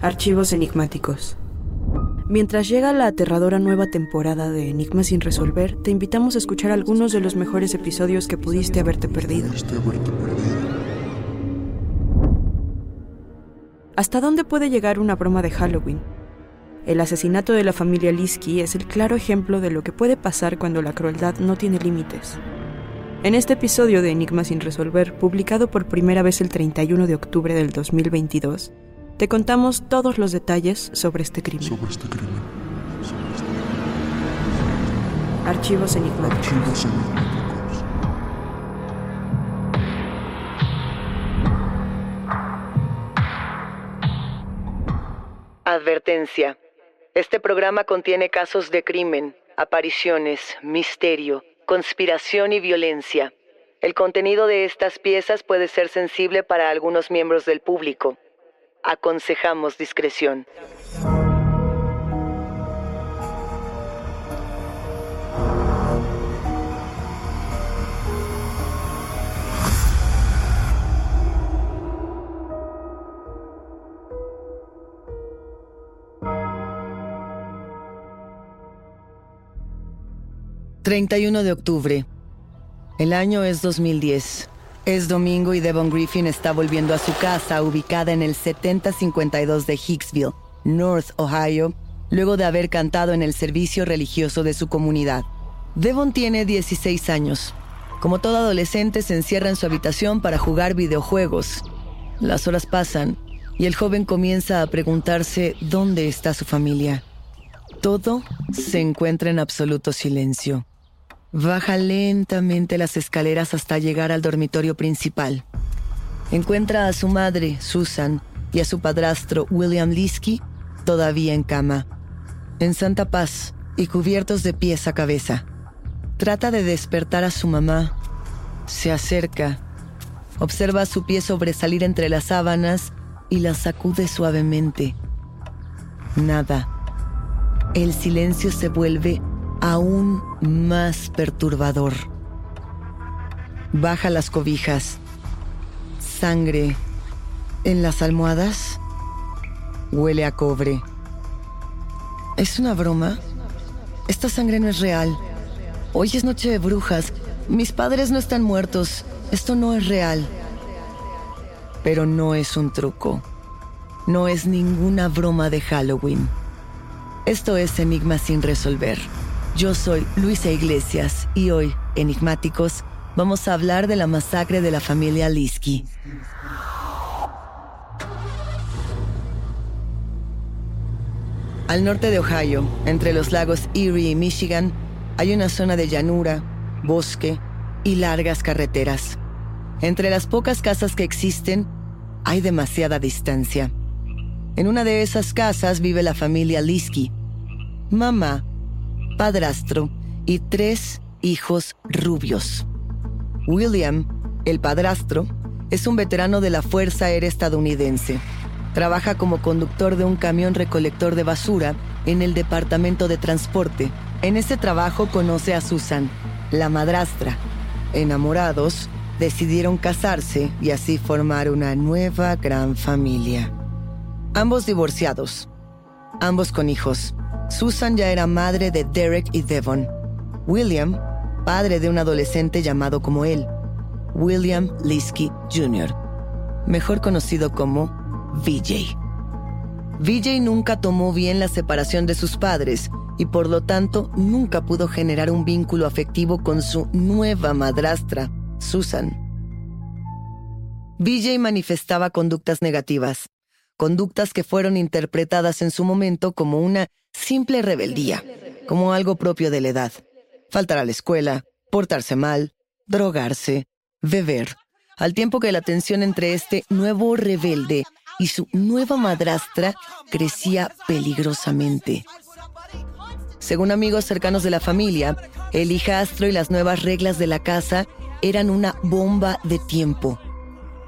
Archivos enigmáticos. Mientras llega la aterradora nueva temporada de Enigmas sin resolver, te invitamos a escuchar algunos de los mejores episodios que pudiste haberte perdido. ¿Hasta dónde puede llegar una broma de Halloween? El asesinato de la familia Liski es el claro ejemplo de lo que puede pasar cuando la crueldad no tiene límites. En este episodio de Enigmas sin resolver, publicado por primera vez el 31 de octubre del 2022, te contamos todos los detalles sobre este crimen. Sobre este crimen. Archivos enigmáticos. Archivos enigmáticos. Advertencia. Este programa contiene casos de crimen, apariciones, misterio, conspiración y violencia. El contenido de estas piezas puede ser sensible para algunos miembros del público. Aconsejamos discreción. ...31 de octubre... ...el año es 2010... Es domingo y Devon Griffin está volviendo a su casa ubicada en el 7052 de Hicksville, North Ohio, luego de haber cantado en el servicio religioso de su comunidad. Devon tiene 16 años. Como todo adolescente se encierra en su habitación para jugar videojuegos. Las horas pasan y el joven comienza a preguntarse dónde está su familia. Todo se encuentra en absoluto silencio. Baja lentamente las escaleras hasta llegar al dormitorio principal. Encuentra a su madre, Susan, y a su padrastro, William Liski, todavía en cama, en santa paz y cubiertos de pies a cabeza. Trata de despertar a su mamá. Se acerca. Observa su pie sobresalir entre las sábanas y la sacude suavemente. Nada. El silencio se vuelve aún más perturbador. Baja las cobijas. Sangre en las almohadas. Huele a cobre. ¿Es una broma? Esta sangre no es real. Hoy es noche de brujas. Mis padres no están muertos. Esto no es real. Pero no es un truco. No es ninguna broma de Halloween. Esto es Enigma sin resolver. Yo soy Luisa Iglesias y hoy, Enigmáticos, vamos a hablar de la masacre de la familia Liski. Al norte de Ohio, entre los lagos Erie y Michigan, hay una zona de llanura, bosque y largas carreteras. Entre las pocas casas que existen, hay demasiada distancia. En una de esas casas vive la familia Liski. Mamá, padrastro y tres hijos rubios. William, el padrastro, es un veterano de la Fuerza Aérea estadounidense. Trabaja como conductor de un camión recolector de basura en el Departamento de Transporte. En ese trabajo conoce a Susan, la madrastra. Enamorados, decidieron casarse y así formar una nueva gran familia. Ambos divorciados, ambos con hijos. Susan ya era madre de Derek y Devon. William, padre de un adolescente llamado como él, William Liskey Jr., mejor conocido como VJ. VJ nunca tomó bien la separación de sus padres y por lo tanto nunca pudo generar un vínculo afectivo con su nueva madrastra, Susan. VJ manifestaba conductas negativas, conductas que fueron interpretadas en su momento como una simple rebeldía, como algo propio de la edad. Faltar a la escuela, portarse mal, drogarse, beber, al tiempo que la tensión entre este nuevo rebelde y su nueva madrastra crecía peligrosamente. Según amigos cercanos de la familia, el hijastro y las nuevas reglas de la casa eran una bomba de tiempo.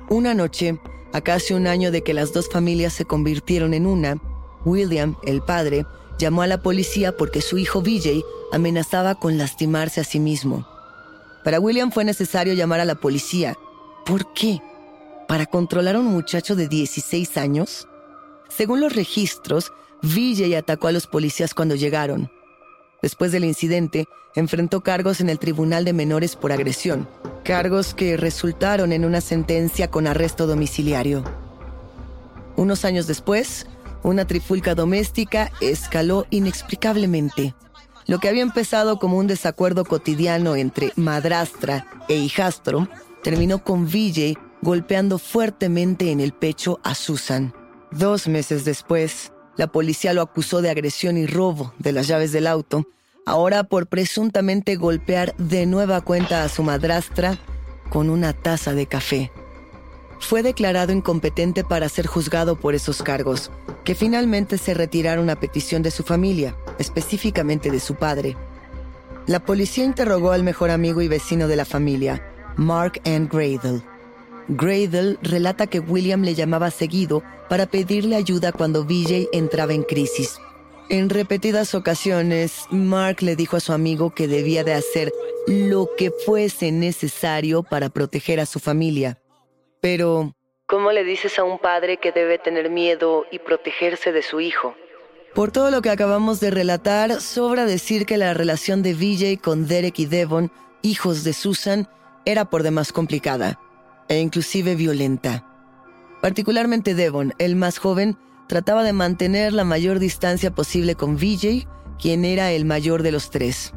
Una noche, a casi un año de que las dos familias se convirtieron en una, William, el padre, llamó a la policía porque su hijo VJ amenazaba con lastimarse a sí mismo. Para William fue necesario llamar a la policía. ¿Por qué? ¿Para controlar a un muchacho de 16 años? Según los registros, VJ atacó a los policías cuando llegaron. Después del incidente, enfrentó cargos en el Tribunal de Menores por agresión, cargos que resultaron en una sentencia con arresto domiciliario. Unos años después, una trifulca doméstica escaló inexplicablemente. Lo que había empezado como un desacuerdo cotidiano entre madrastra e hijastro terminó con VJ golpeando fuertemente en el pecho a Susan. Dos meses después, la policía lo acusó de agresión y robo de las llaves del auto, ahora por presuntamente golpear de nueva cuenta a su madrastra con una taza de café. Fue declarado incompetente para ser juzgado por esos cargos, que finalmente se retiraron a petición de su familia, específicamente de su padre. La policía interrogó al mejor amigo y vecino de la familia, Mark N. Gradle. Gradle relata que William le llamaba seguido para pedirle ayuda cuando VJ entraba en crisis. En repetidas ocasiones, Mark le dijo a su amigo que debía de hacer lo que fuese necesario para proteger a su familia. Pero, ¿cómo le dices a un padre que debe tener miedo y protegerse de su hijo? Por todo lo que acabamos de relatar, sobra decir que la relación de VJ con Derek y Devon, hijos de Susan, era por demás complicada e inclusive violenta. Particularmente Devon, el más joven, trataba de mantener la mayor distancia posible con VJ, quien era el mayor de los tres.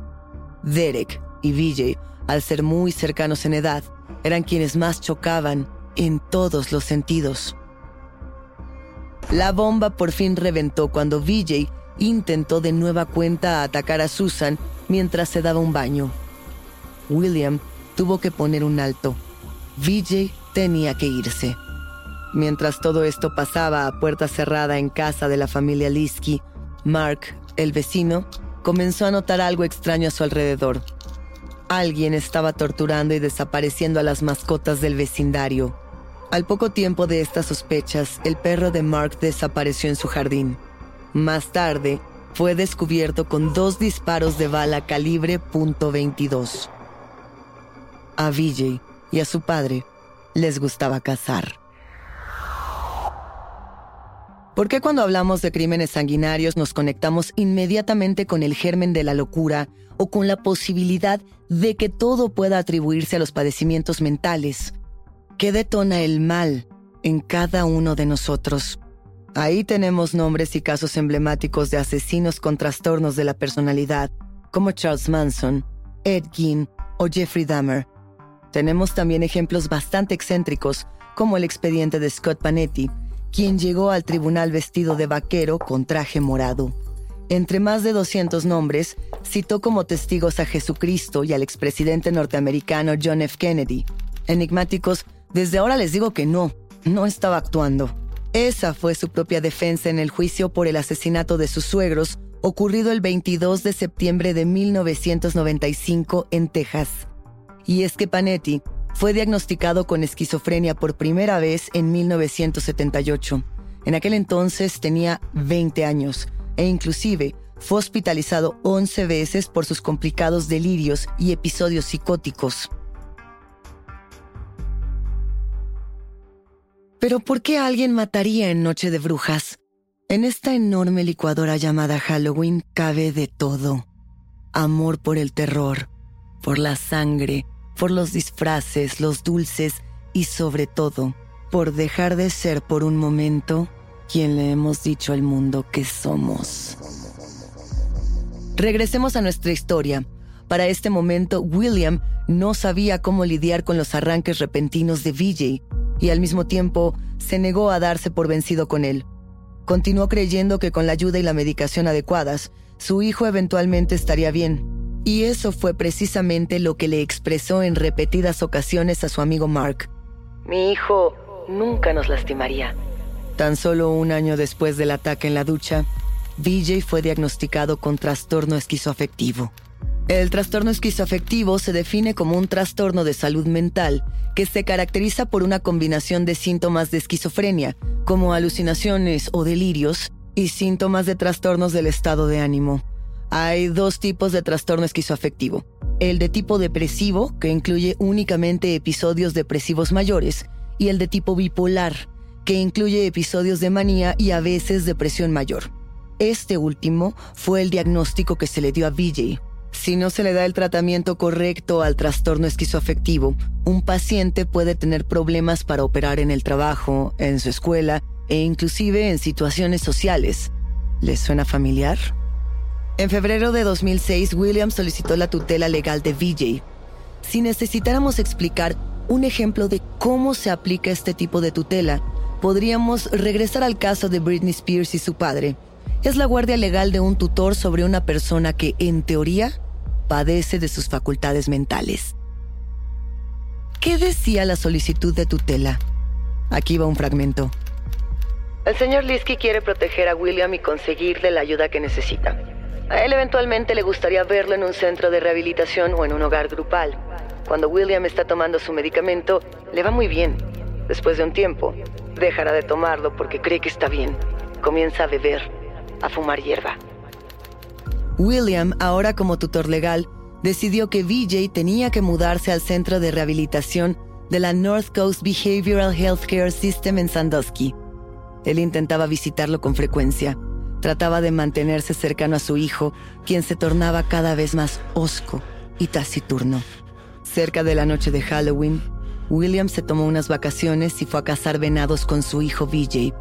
Derek y VJ, al ser muy cercanos en edad, eran quienes más chocaban en todos los sentidos. La bomba por fin reventó cuando VJ intentó de nueva cuenta atacar a Susan mientras se daba un baño. William tuvo que poner un alto VJ tenía que irse. Mientras todo esto pasaba a puerta cerrada en casa de la familia Liski, Mark, el vecino, comenzó a notar algo extraño a su alrededor. Alguien estaba torturando y desapareciendo a las mascotas del vecindario. Al poco tiempo de estas sospechas, el perro de Mark desapareció en su jardín. Más tarde, fue descubierto con dos disparos de bala calibre .22. A VJ y a su padre les gustaba cazar. ¿Por qué cuando hablamos de crímenes sanguinarios nos conectamos inmediatamente con el germen de la locura o con la posibilidad de que todo pueda atribuirse a los padecimientos mentales? ¿Qué detona el mal en cada uno de nosotros? Ahí tenemos nombres y casos emblemáticos de asesinos con trastornos de la personalidad, como Charles Manson, Ed Gein o Jeffrey Dahmer, tenemos también ejemplos bastante excéntricos, como el expediente de Scott Panetti, quien llegó al tribunal vestido de vaquero con traje morado. Entre más de 200 nombres, citó como testigos a Jesucristo y al expresidente norteamericano John F. Kennedy. Enigmáticos, desde ahora les digo que no, no estaba actuando. Esa fue su propia defensa en el juicio por el asesinato de sus suegros, ocurrido el 22 de septiembre de 1995 en Texas. Y es que Panetti fue diagnosticado con esquizofrenia por primera vez en 1978. En aquel entonces tenía 20 años e inclusive fue hospitalizado 11 veces por sus complicados delirios y episodios psicóticos. Pero ¿por qué alguien mataría en Noche de Brujas? En esta enorme licuadora llamada Halloween cabe de todo. Amor por el terror, por la sangre, por los disfraces, los dulces y sobre todo, por dejar de ser por un momento quien le hemos dicho al mundo que somos. Regresemos a nuestra historia. Para este momento, William no sabía cómo lidiar con los arranques repentinos de VJ y al mismo tiempo se negó a darse por vencido con él. Continuó creyendo que con la ayuda y la medicación adecuadas, su hijo eventualmente estaría bien. Y eso fue precisamente lo que le expresó en repetidas ocasiones a su amigo Mark. Mi hijo nunca nos lastimaría. Tan solo un año después del ataque en la ducha, VJ fue diagnosticado con trastorno esquizoafectivo. El trastorno esquizoafectivo se define como un trastorno de salud mental que se caracteriza por una combinación de síntomas de esquizofrenia, como alucinaciones o delirios, y síntomas de trastornos del estado de ánimo. Hay dos tipos de trastorno esquizoafectivo. El de tipo depresivo, que incluye únicamente episodios depresivos mayores, y el de tipo bipolar, que incluye episodios de manía y a veces depresión mayor. Este último fue el diagnóstico que se le dio a VJ. Si no se le da el tratamiento correcto al trastorno esquizoafectivo, un paciente puede tener problemas para operar en el trabajo, en su escuela e inclusive en situaciones sociales. ¿Les suena familiar? En febrero de 2006, William solicitó la tutela legal de VJ. Si necesitáramos explicar un ejemplo de cómo se aplica este tipo de tutela, podríamos regresar al caso de Britney Spears y su padre. Es la guardia legal de un tutor sobre una persona que, en teoría, padece de sus facultades mentales. ¿Qué decía la solicitud de tutela? Aquí va un fragmento. El señor Liski quiere proteger a William y conseguirle la ayuda que necesita. A él eventualmente le gustaría verlo en un centro de rehabilitación o en un hogar grupal. Cuando William está tomando su medicamento, le va muy bien. Después de un tiempo, dejará de tomarlo porque cree que está bien. Comienza a beber, a fumar hierba. William, ahora como tutor legal, decidió que VJ tenía que mudarse al centro de rehabilitación de la North Coast Behavioral Healthcare System en Sandusky. Él intentaba visitarlo con frecuencia. Trataba de mantenerse cercano a su hijo, quien se tornaba cada vez más hosco y taciturno. Cerca de la noche de Halloween, William se tomó unas vacaciones y fue a cazar venados con su hijo VJ.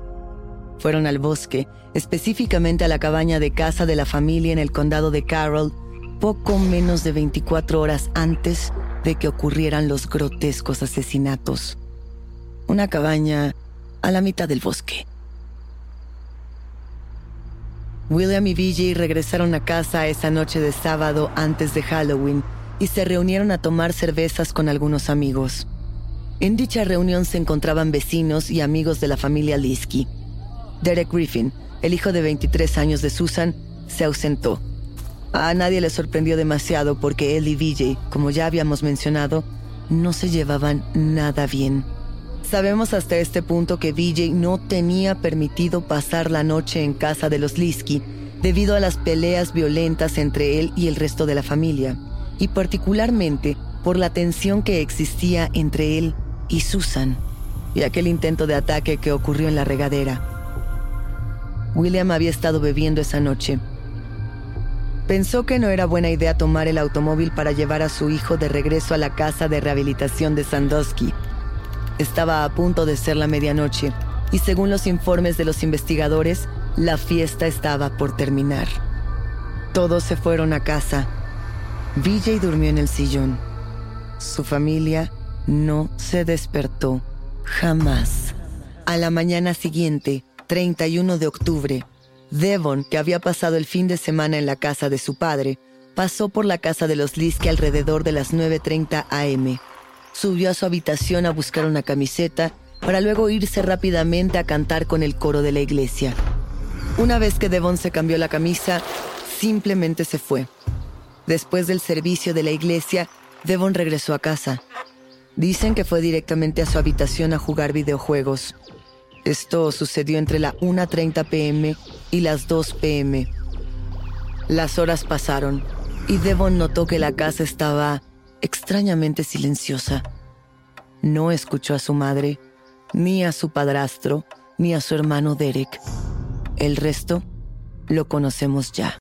Fueron al bosque, específicamente a la cabaña de casa de la familia en el condado de Carroll, poco menos de 24 horas antes de que ocurrieran los grotescos asesinatos. Una cabaña a la mitad del bosque. William y VJ regresaron a casa esa noche de sábado antes de Halloween y se reunieron a tomar cervezas con algunos amigos. En dicha reunión se encontraban vecinos y amigos de la familia Liski. Derek Griffin, el hijo de 23 años de Susan, se ausentó. A nadie le sorprendió demasiado porque él y VJ, como ya habíamos mencionado, no se llevaban nada bien. Sabemos hasta este punto que VJ no tenía permitido pasar la noche en casa de los Liski debido a las peleas violentas entre él y el resto de la familia, y particularmente por la tensión que existía entre él y Susan, y aquel intento de ataque que ocurrió en la regadera. William había estado bebiendo esa noche. Pensó que no era buena idea tomar el automóvil para llevar a su hijo de regreso a la casa de rehabilitación de Sandusky. Estaba a punto de ser la medianoche y según los informes de los investigadores, la fiesta estaba por terminar. Todos se fueron a casa. VJ durmió en el sillón. Su familia no se despertó jamás. A la mañana siguiente, 31 de octubre, Devon, que había pasado el fin de semana en la casa de su padre, pasó por la casa de los Liske alrededor de las 9.30 am. Subió a su habitación a buscar una camiseta para luego irse rápidamente a cantar con el coro de la iglesia. Una vez que Devon se cambió la camisa, simplemente se fue. Después del servicio de la iglesia, Devon regresó a casa. Dicen que fue directamente a su habitación a jugar videojuegos. Esto sucedió entre la 1.30 pm y las 2 pm. Las horas pasaron y Devon notó que la casa estaba extrañamente silenciosa. No escuchó a su madre, ni a su padrastro, ni a su hermano Derek. El resto lo conocemos ya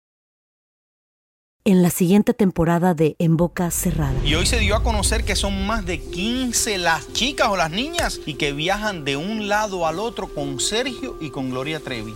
en la siguiente temporada de En Boca Cerrada. Y hoy se dio a conocer que son más de 15 las chicas o las niñas y que viajan de un lado al otro con Sergio y con Gloria Trevi.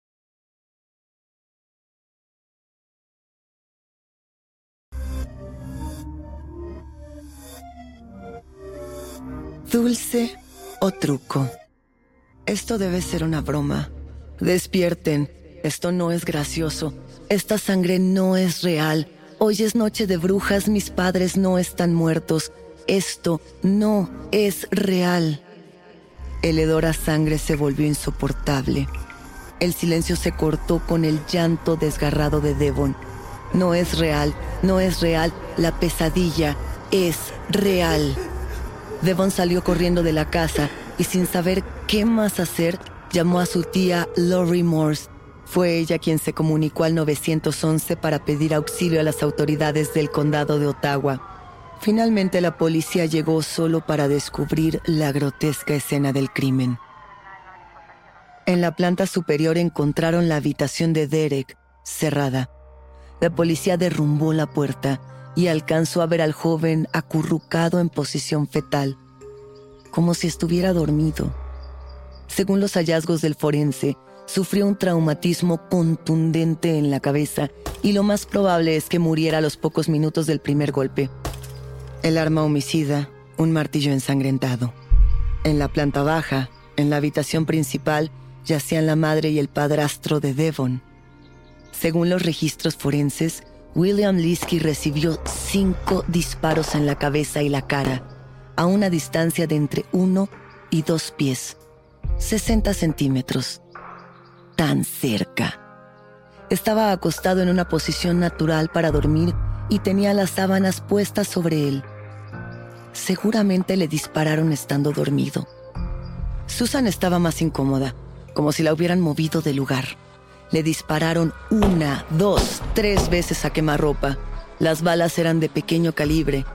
Dulce o truco. Esto debe ser una broma. Despierten. Esto no es gracioso. Esta sangre no es real. Hoy es noche de brujas, mis padres no están muertos. Esto no es real. El hedor a sangre se volvió insoportable. El silencio se cortó con el llanto desgarrado de Devon. No es real, no es real. La pesadilla es real. Devon salió corriendo de la casa y sin saber qué más hacer, llamó a su tía Lori Morse. Fue ella quien se comunicó al 911 para pedir auxilio a las autoridades del condado de Ottawa. Finalmente la policía llegó solo para descubrir la grotesca escena del crimen. En la planta superior encontraron la habitación de Derek, cerrada. La policía derrumbó la puerta y alcanzó a ver al joven acurrucado en posición fetal, como si estuviera dormido. Según los hallazgos del forense, sufrió un traumatismo contundente en la cabeza y lo más probable es que muriera a los pocos minutos del primer golpe. El arma homicida, un martillo ensangrentado. En la planta baja, en la habitación principal, yacían la madre y el padrastro de Devon. Según los registros forenses, William Liskey recibió cinco disparos en la cabeza y la cara, a una distancia de entre uno y dos pies, 60 centímetros. Tan cerca. Estaba acostado en una posición natural para dormir y tenía las sábanas puestas sobre él. Seguramente le dispararon estando dormido. Susan estaba más incómoda, como si la hubieran movido de lugar. Le dispararon una, dos, tres veces a quemarropa. Las balas eran de pequeño calibre,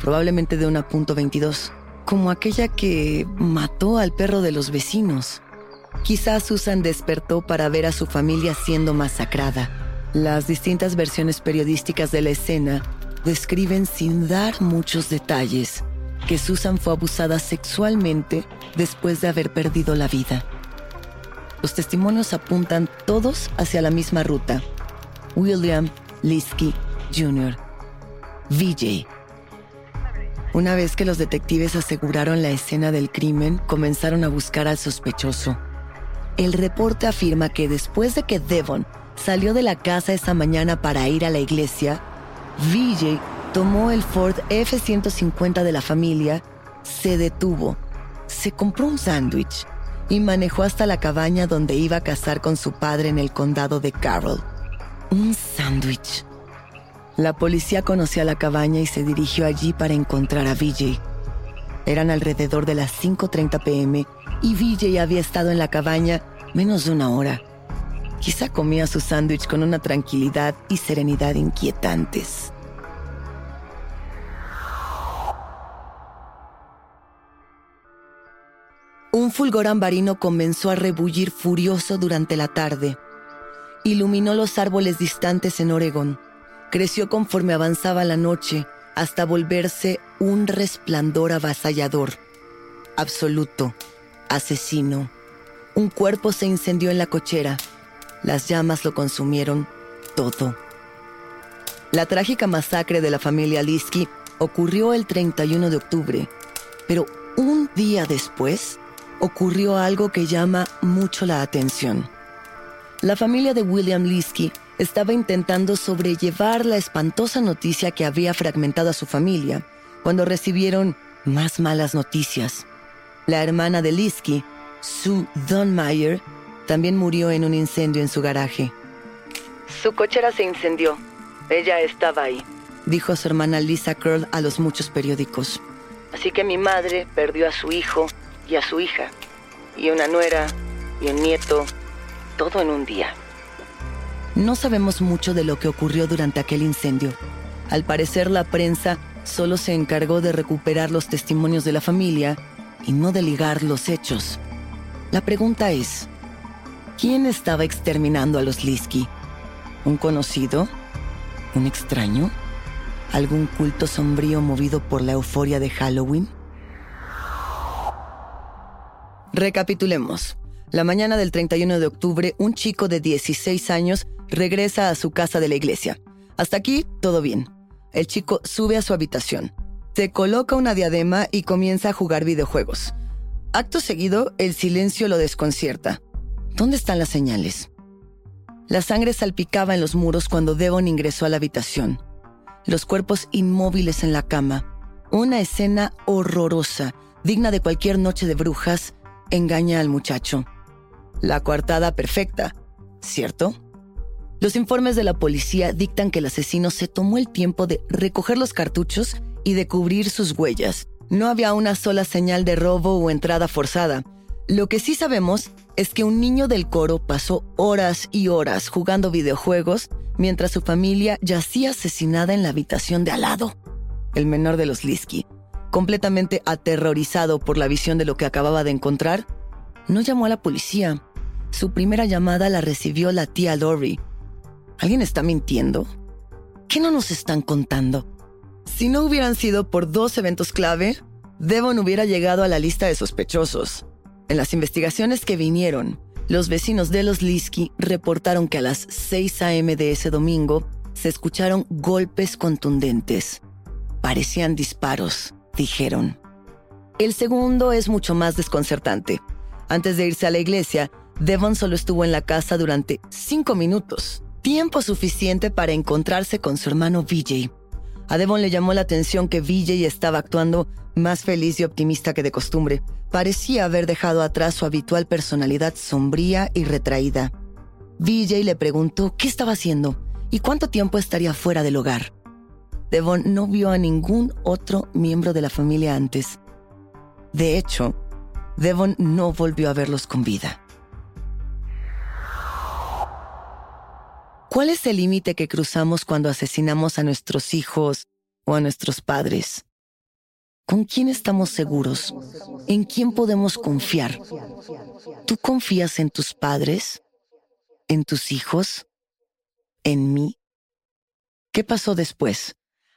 probablemente de una punto .22, como aquella que mató al perro de los vecinos. Quizás Susan despertó para ver a su familia siendo masacrada. Las distintas versiones periodísticas de la escena describen sin dar muchos detalles que Susan fue abusada sexualmente después de haber perdido la vida. Los testimonios apuntan todos hacia la misma ruta. William Liskey Jr. VJ. Una vez que los detectives aseguraron la escena del crimen, comenzaron a buscar al sospechoso. El reporte afirma que después de que Devon salió de la casa esa mañana para ir a la iglesia, VJ tomó el Ford F-150 de la familia, se detuvo, se compró un sándwich y manejó hasta la cabaña donde iba a casar con su padre en el condado de Carroll. Un sándwich. La policía conoció la cabaña y se dirigió allí para encontrar a VJ. Eran alrededor de las 5.30 pm y VJ había estado en la cabaña menos de una hora. Quizá comía su sándwich con una tranquilidad y serenidad inquietantes. Un fulgor ambarino comenzó a rebullir furioso durante la tarde. Iluminó los árboles distantes en Oregón. Creció conforme avanzaba la noche hasta volverse un resplandor avasallador. Absoluto. Asesino. Un cuerpo se incendió en la cochera. Las llamas lo consumieron todo. La trágica masacre de la familia Liski ocurrió el 31 de octubre, pero un día después ocurrió algo que llama mucho la atención. La familia de William Liski estaba intentando sobrellevar la espantosa noticia que había fragmentado a su familia cuando recibieron más malas noticias. La hermana de Liski, Sue Donmeyer, también murió en un incendio en su garaje. Su cochera se incendió. Ella estaba ahí, dijo su hermana Lisa Curl a los muchos periódicos. Así que mi madre perdió a su hijo y a su hija, y una nuera y un nieto, todo en un día. No sabemos mucho de lo que ocurrió durante aquel incendio. Al parecer la prensa solo se encargó de recuperar los testimonios de la familia y no de ligar los hechos. La pregunta es, ¿quién estaba exterminando a los Liski? ¿Un conocido? ¿Un extraño? ¿Algún culto sombrío movido por la euforia de Halloween? Recapitulemos. La mañana del 31 de octubre, un chico de 16 años regresa a su casa de la iglesia. Hasta aquí, todo bien. El chico sube a su habitación, se coloca una diadema y comienza a jugar videojuegos. Acto seguido, el silencio lo desconcierta. ¿Dónde están las señales? La sangre salpicaba en los muros cuando Devon ingresó a la habitación. Los cuerpos inmóviles en la cama. Una escena horrorosa, digna de cualquier noche de brujas, engaña al muchacho. La coartada perfecta, ¿cierto? Los informes de la policía dictan que el asesino se tomó el tiempo de recoger los cartuchos y de cubrir sus huellas. No había una sola señal de robo o entrada forzada. Lo que sí sabemos es que un niño del coro pasó horas y horas jugando videojuegos mientras su familia yacía asesinada en la habitación de al lado. El menor de los Liski, completamente aterrorizado por la visión de lo que acababa de encontrar, no llamó a la policía. Su primera llamada la recibió la tía Lori. ¿Alguien está mintiendo? ¿Qué no nos están contando? Si no hubieran sido por dos eventos clave, Devon hubiera llegado a la lista de sospechosos. En las investigaciones que vinieron, los vecinos de los Liski reportaron que a las 6 a.m. de ese domingo se escucharon golpes contundentes. Parecían disparos dijeron. El segundo es mucho más desconcertante. Antes de irse a la iglesia, Devon solo estuvo en la casa durante cinco minutos, tiempo suficiente para encontrarse con su hermano VJ. A Devon le llamó la atención que VJ estaba actuando más feliz y optimista que de costumbre. Parecía haber dejado atrás su habitual personalidad sombría y retraída. VJ le preguntó qué estaba haciendo y cuánto tiempo estaría fuera del hogar. Devon no vio a ningún otro miembro de la familia antes. De hecho, Devon no volvió a verlos con vida. ¿Cuál es el límite que cruzamos cuando asesinamos a nuestros hijos o a nuestros padres? ¿Con quién estamos seguros? ¿En quién podemos confiar? ¿Tú confías en tus padres? ¿En tus hijos? ¿En mí? ¿Qué pasó después?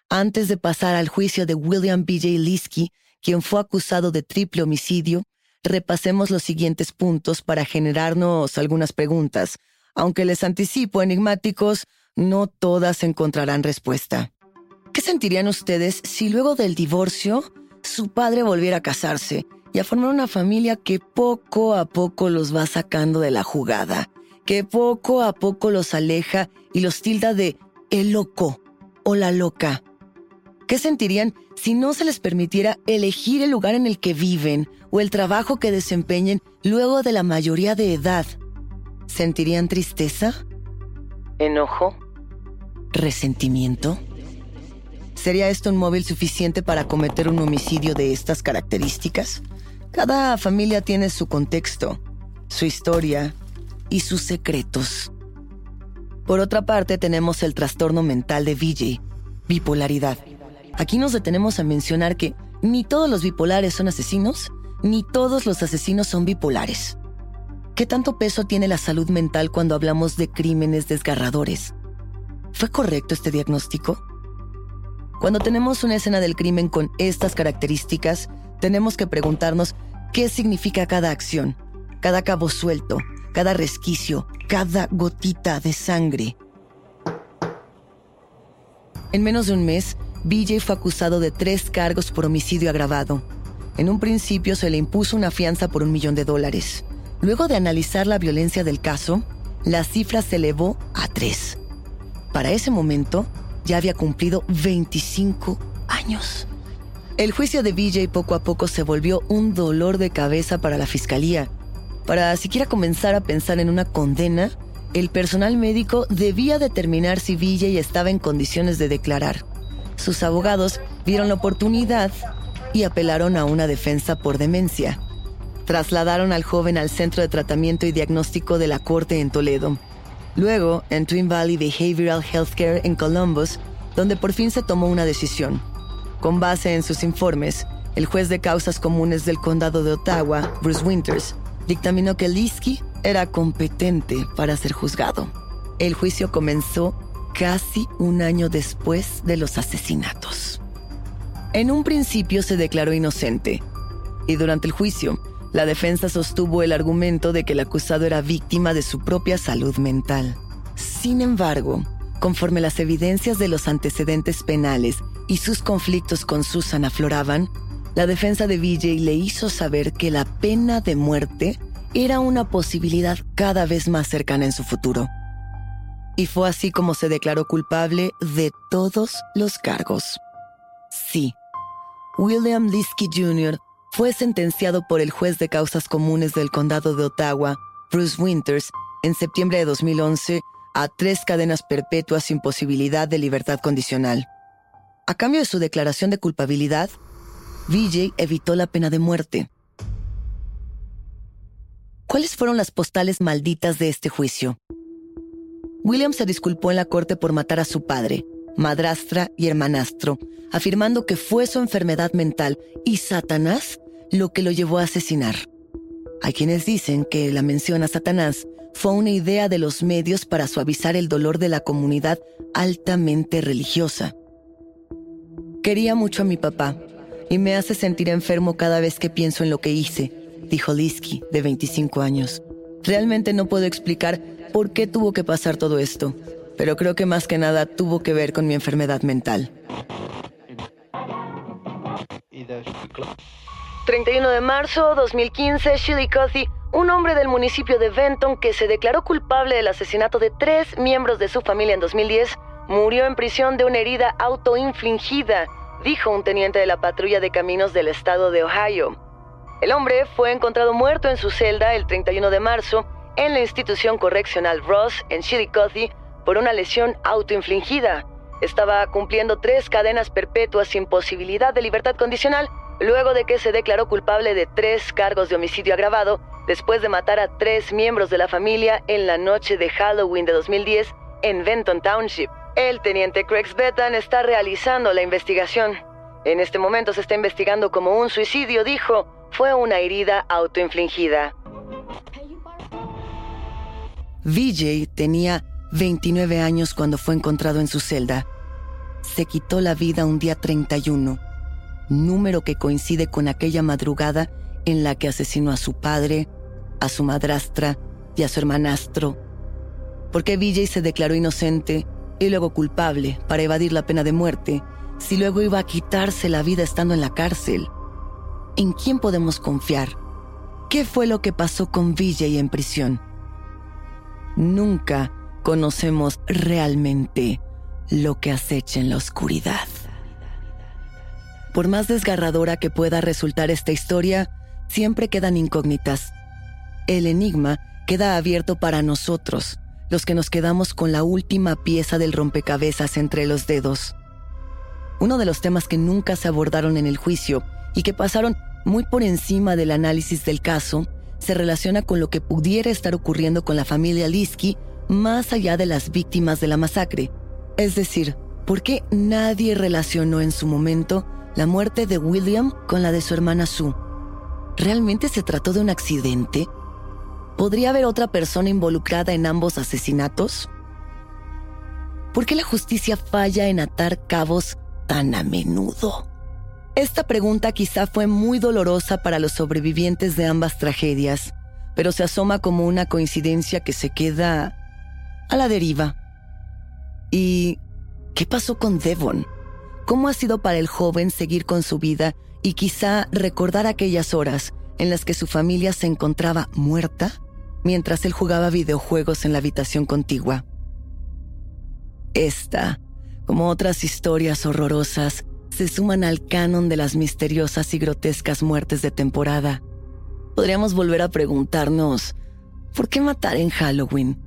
Antes de pasar al juicio de William B.J. Liskey, quien fue acusado de triple homicidio, repasemos los siguientes puntos para generarnos algunas preguntas. Aunque les anticipo, enigmáticos, no todas encontrarán respuesta. ¿Qué sentirían ustedes si luego del divorcio su padre volviera a casarse y a formar una familia que poco a poco los va sacando de la jugada, que poco a poco los aleja y los tilda de el loco o la loca? ¿Qué sentirían si no se les permitiera elegir el lugar en el que viven o el trabajo que desempeñen luego de la mayoría de edad? ¿Sentirían tristeza? ¿Enojo? ¿Resentimiento? ¿Sería esto un móvil suficiente para cometer un homicidio de estas características? Cada familia tiene su contexto, su historia y sus secretos. Por otra parte, tenemos el trastorno mental de VJ, bipolaridad. Aquí nos detenemos a mencionar que ni todos los bipolares son asesinos, ni todos los asesinos son bipolares. ¿Qué tanto peso tiene la salud mental cuando hablamos de crímenes desgarradores? ¿Fue correcto este diagnóstico? Cuando tenemos una escena del crimen con estas características, tenemos que preguntarnos qué significa cada acción, cada cabo suelto, cada resquicio, cada gotita de sangre. En menos de un mes, BJ fue acusado de tres cargos por homicidio agravado. En un principio se le impuso una fianza por un millón de dólares. Luego de analizar la violencia del caso, la cifra se elevó a tres. Para ese momento, ya había cumplido 25 años. El juicio de BJ poco a poco se volvió un dolor de cabeza para la fiscalía. Para siquiera comenzar a pensar en una condena, el personal médico debía determinar si BJ estaba en condiciones de declarar. Sus abogados vieron la oportunidad y apelaron a una defensa por demencia. Trasladaron al joven al Centro de Tratamiento y Diagnóstico de la Corte en Toledo. Luego, en Twin Valley Behavioral Healthcare en Columbus, donde por fin se tomó una decisión. Con base en sus informes, el juez de causas comunes del condado de Ottawa, Bruce Winters, dictaminó que Liski era competente para ser juzgado. El juicio comenzó casi un año después de los asesinatos. En un principio se declaró inocente y durante el juicio la defensa sostuvo el argumento de que el acusado era víctima de su propia salud mental. Sin embargo, conforme las evidencias de los antecedentes penales y sus conflictos con Susan afloraban, la defensa de VJ le hizo saber que la pena de muerte era una posibilidad cada vez más cercana en su futuro. Y fue así como se declaró culpable de todos los cargos. Sí, William Liskey Jr fue sentenciado por el juez de causas comunes del condado de Ottawa, Bruce Winters, en septiembre de 2011 a tres cadenas perpetuas sin posibilidad de libertad condicional. A cambio de su declaración de culpabilidad, VJ evitó la pena de muerte. ¿Cuáles fueron las postales malditas de este juicio? William se disculpó en la corte por matar a su padre, madrastra y hermanastro, afirmando que fue su enfermedad mental y Satanás lo que lo llevó a asesinar. Hay quienes dicen que la mención a Satanás fue una idea de los medios para suavizar el dolor de la comunidad altamente religiosa. Quería mucho a mi papá y me hace sentir enfermo cada vez que pienso en lo que hice, dijo Liski, de 25 años. Realmente no puedo explicar por qué tuvo que pasar todo esto, pero creo que más que nada tuvo que ver con mi enfermedad mental. 31 de marzo 2015, Chillicothe, un hombre del municipio de Benton que se declaró culpable del asesinato de tres miembros de su familia en 2010, murió en prisión de una herida autoinfligida, dijo un teniente de la patrulla de caminos del estado de Ohio. El hombre fue encontrado muerto en su celda el 31 de marzo en la institución correccional Ross en Chillicothe por una lesión autoinfligida. Estaba cumpliendo tres cadenas perpetuas sin posibilidad de libertad condicional luego de que se declaró culpable de tres cargos de homicidio agravado después de matar a tres miembros de la familia en la noche de Halloween de 2010 en Benton Township. El teniente Craig Betan está realizando la investigación. En este momento se está investigando como un suicidio, dijo. Fue una herida autoinfligida. VJ tenía 29 años cuando fue encontrado en su celda. Se quitó la vida un día 31. número que coincide con aquella madrugada en la que asesinó a su padre, a su madrastra y a su hermanastro. ¿Por qué Vijay se declaró inocente y luego culpable para evadir la pena de muerte si luego iba a quitarse la vida estando en la cárcel? ¿En quién podemos confiar? ¿Qué fue lo que pasó con Vijay en prisión? Nunca conocemos realmente lo que acecha en la oscuridad. Por más desgarradora que pueda resultar esta historia, siempre quedan incógnitas. El enigma queda abierto para nosotros, los que nos quedamos con la última pieza del rompecabezas entre los dedos. Uno de los temas que nunca se abordaron en el juicio y que pasaron muy por encima del análisis del caso se relaciona con lo que pudiera estar ocurriendo con la familia Liski más allá de las víctimas de la masacre. Es decir, ¿por qué nadie relacionó en su momento la muerte de William con la de su hermana Sue? ¿Realmente se trató de un accidente? ¿Podría haber otra persona involucrada en ambos asesinatos? ¿Por qué la justicia falla en atar cabos tan a menudo? Esta pregunta quizá fue muy dolorosa para los sobrevivientes de ambas tragedias, pero se asoma como una coincidencia que se queda a la deriva. ¿Y qué pasó con Devon? ¿Cómo ha sido para el joven seguir con su vida y quizá recordar aquellas horas en las que su familia se encontraba muerta mientras él jugaba videojuegos en la habitación contigua? Esta, como otras historias horrorosas, se suman al canon de las misteriosas y grotescas muertes de temporada. Podríamos volver a preguntarnos, ¿por qué matar en Halloween?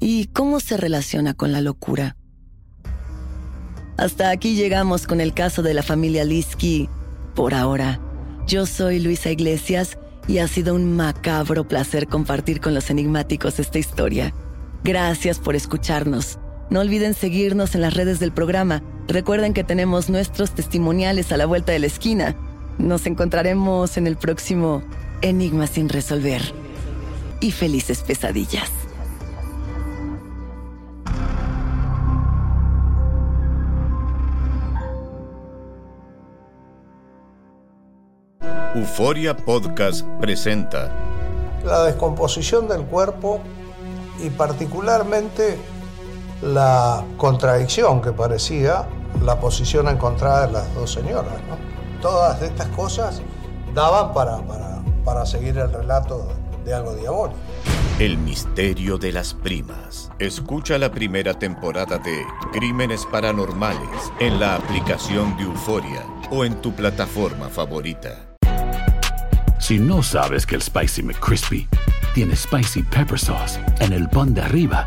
¿Y cómo se relaciona con la locura? Hasta aquí llegamos con el caso de la familia Liski. Por ahora, yo soy Luisa Iglesias y ha sido un macabro placer compartir con los enigmáticos esta historia. Gracias por escucharnos. No olviden seguirnos en las redes del programa. Recuerden que tenemos nuestros testimoniales a la vuelta de la esquina. Nos encontraremos en el próximo Enigma sin resolver. Y felices pesadillas. Euforia Podcast presenta la descomposición del cuerpo y particularmente la contradicción que parecía la posición encontrada de las dos señoras. Todas estas cosas daban para, para, para seguir el relato de algo diabólico. El misterio de las primas. Escucha la primera temporada de Crímenes Paranormales en la aplicación de Euforia o en tu plataforma favorita. Si no sabes que el Spicy McCrispy tiene Spicy Pepper Sauce en el pan de arriba